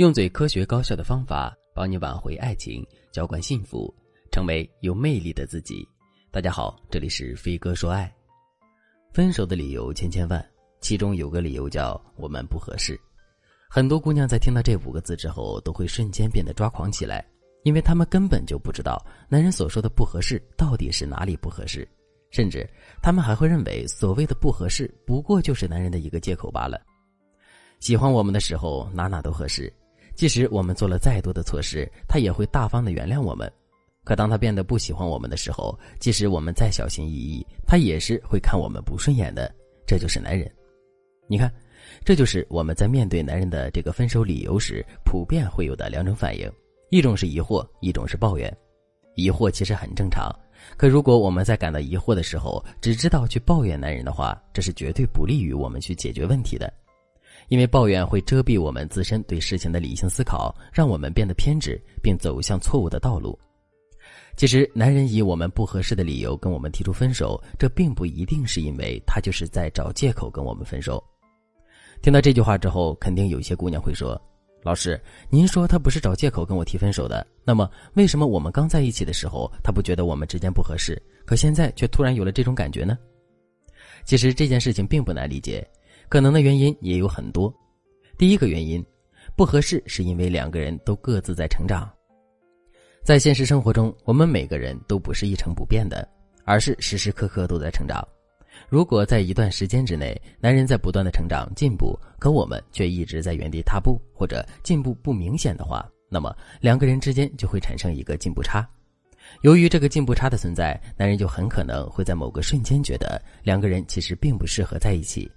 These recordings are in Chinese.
用最科学高效的方法帮你挽回爱情，浇灌幸福，成为有魅力的自己。大家好，这里是飞哥说爱。分手的理由千千万，其中有个理由叫我们不合适。很多姑娘在听到这五个字之后，都会瞬间变得抓狂起来，因为她们根本就不知道男人所说的不合适到底是哪里不合适，甚至她们还会认为所谓的不合适不过就是男人的一个借口罢了。喜欢我们的时候，哪哪都合适，即使我们做了再多的错事，他也会大方的原谅我们。可当他变得不喜欢我们的时候，即使我们再小心翼翼，他也是会看我们不顺眼的。这就是男人。你看，这就是我们在面对男人的这个分手理由时，普遍会有的两种反应：一种是疑惑，一种是抱怨。疑惑其实很正常，可如果我们在感到疑惑的时候，只知道去抱怨男人的话，这是绝对不利于我们去解决问题的。因为抱怨会遮蔽我们自身对事情的理性思考，让我们变得偏执，并走向错误的道路。其实，男人以我们不合适的理由跟我们提出分手，这并不一定是因为他就是在找借口跟我们分手。听到这句话之后，肯定有些姑娘会说：“老师，您说他不是找借口跟我提分手的，那么为什么我们刚在一起的时候，他不觉得我们之间不合适，可现在却突然有了这种感觉呢？”其实这件事情并不难理解。可能的原因也有很多，第一个原因，不合适是因为两个人都各自在成长。在现实生活中，我们每个人都不是一成不变的，而是时时刻刻都在成长。如果在一段时间之内，男人在不断的成长进步，可我们却一直在原地踏步或者进步不明显的话，那么两个人之间就会产生一个进步差。由于这个进步差的存在，男人就很可能会在某个瞬间觉得两个人其实并不适合在一起。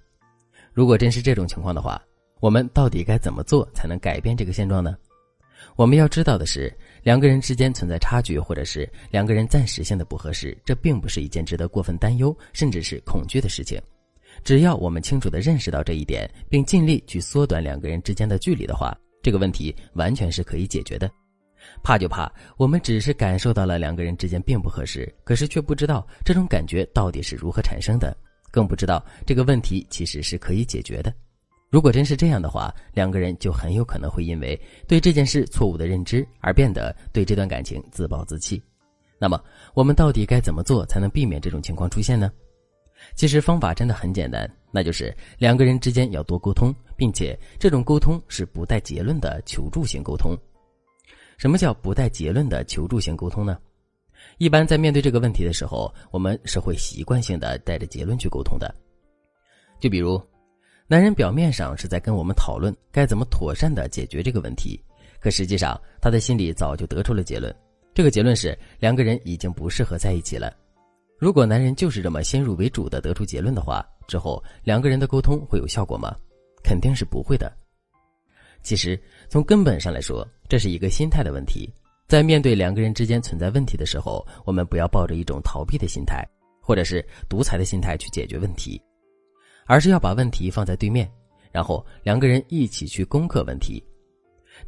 如果真是这种情况的话，我们到底该怎么做才能改变这个现状呢？我们要知道的是，两个人之间存在差距，或者是两个人暂时性的不合适，这并不是一件值得过分担忧，甚至是恐惧的事情。只要我们清楚的认识到这一点，并尽力去缩短两个人之间的距离的话，这个问题完全是可以解决的。怕就怕我们只是感受到了两个人之间并不合适，可是却不知道这种感觉到底是如何产生的。更不知道这个问题其实是可以解决的。如果真是这样的话，两个人就很有可能会因为对这件事错误的认知而变得对这段感情自暴自弃。那么，我们到底该怎么做才能避免这种情况出现呢？其实方法真的很简单，那就是两个人之间要多沟通，并且这种沟通是不带结论的求助型沟通。什么叫不带结论的求助型沟通呢？一般在面对这个问题的时候，我们是会习惯性的带着结论去沟通的。就比如，男人表面上是在跟我们讨论该怎么妥善的解决这个问题，可实际上他的心里早就得出了结论。这个结论是两个人已经不适合在一起了。如果男人就是这么先入为主的得出结论的话，之后两个人的沟通会有效果吗？肯定是不会的。其实从根本上来说，这是一个心态的问题。在面对两个人之间存在问题的时候，我们不要抱着一种逃避的心态，或者是独裁的心态去解决问题，而是要把问题放在对面，然后两个人一起去攻克问题。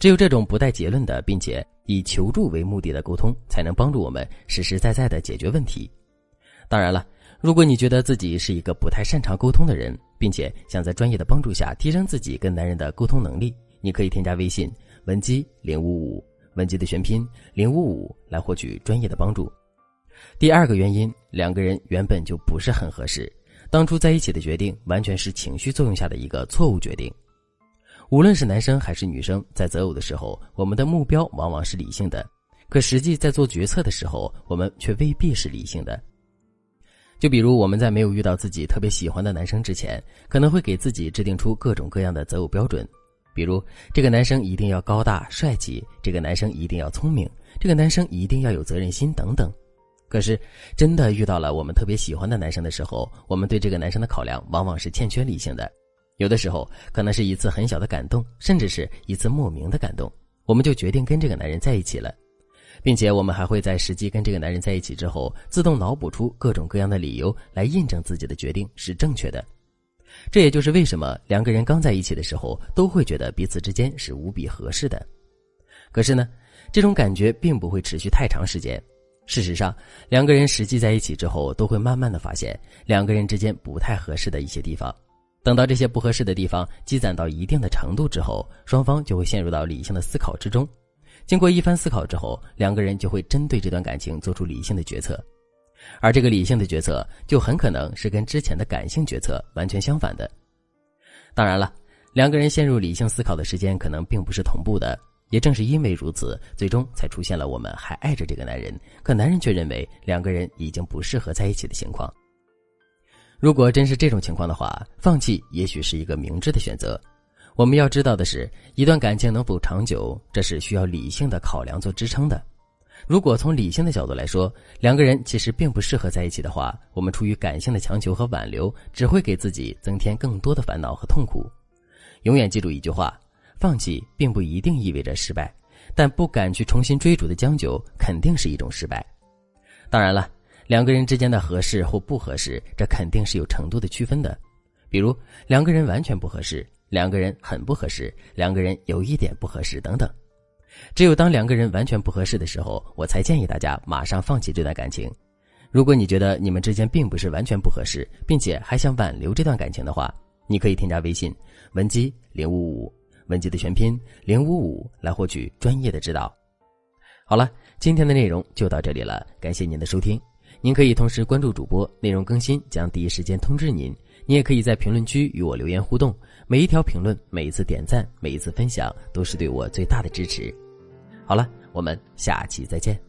只有这种不带结论的，并且以求助为目的的沟通，才能帮助我们实实在在的解决问题。当然了，如果你觉得自己是一个不太擅长沟通的人，并且想在专业的帮助下提升自己跟男人的沟通能力，你可以添加微信文姬零五五。文姬的全拼零五五来获取专业的帮助。第二个原因，两个人原本就不是很合适，当初在一起的决定完全是情绪作用下的一个错误决定。无论是男生还是女生，在择偶的时候，我们的目标往往是理性的，可实际在做决策的时候，我们却未必是理性的。就比如我们在没有遇到自己特别喜欢的男生之前，可能会给自己制定出各种各样的择偶标准。比如，这个男生一定要高大帅气，这个男生一定要聪明，这个男生一定要有责任心等等。可是，真的遇到了我们特别喜欢的男生的时候，我们对这个男生的考量往往是欠缺理性的。有的时候，可能是一次很小的感动，甚至是一次莫名的感动，我们就决定跟这个男人在一起了，并且我们还会在实际跟这个男人在一起之后，自动脑补出各种各样的理由来印证自己的决定是正确的。这也就是为什么两个人刚在一起的时候都会觉得彼此之间是无比合适的。可是呢，这种感觉并不会持续太长时间。事实上，两个人实际在一起之后，都会慢慢的发现两个人之间不太合适的一些地方。等到这些不合适的地方积攒到一定的程度之后，双方就会陷入到理性的思考之中。经过一番思考之后，两个人就会针对这段感情做出理性的决策，而这个理性的决策就很可能是跟之前的感性决策完全相反的。当然了，两个人陷入理性思考的时间可能并不是同步的。也正是因为如此，最终才出现了我们还爱着这个男人，可男人却认为两个人已经不适合在一起的情况。如果真是这种情况的话，放弃也许是一个明智的选择。我们要知道的是，一段感情能否长久，这是需要理性的考量做支撑的。如果从理性的角度来说，两个人其实并不适合在一起的话，我们出于感性的强求和挽留，只会给自己增添更多的烦恼和痛苦。永远记住一句话。放弃并不一定意味着失败，但不敢去重新追逐的将就肯定是一种失败。当然了，两个人之间的合适或不合适，这肯定是有程度的区分的。比如两个人完全不合适，两个人很不合适，两个人有一点不合适等等。只有当两个人完全不合适的时候，我才建议大家马上放弃这段感情。如果你觉得你们之间并不是完全不合适，并且还想挽留这段感情的话，你可以添加微信文姬零五五。文姬的全拼零五五来获取专业的指导。好了，今天的内容就到这里了，感谢您的收听。您可以同时关注主播，内容更新将第一时间通知您。你也可以在评论区与我留言互动，每一条评论、每一次点赞、每一次分享，都是对我最大的支持。好了，我们下期再见。